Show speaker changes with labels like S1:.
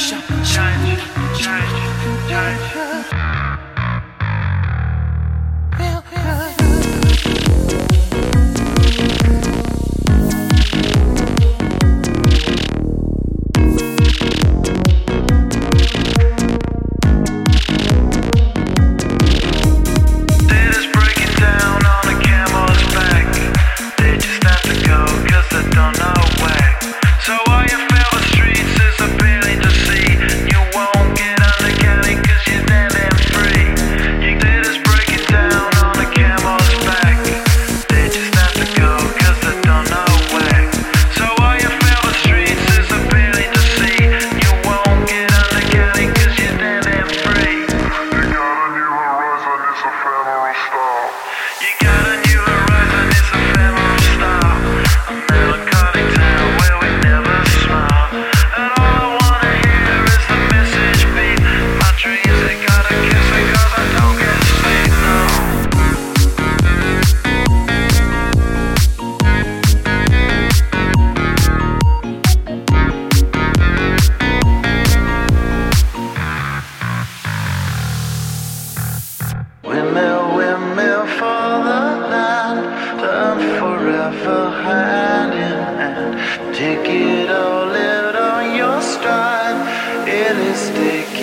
S1: shine, shine, shine, shine. Take it all out on your stride. It is taking.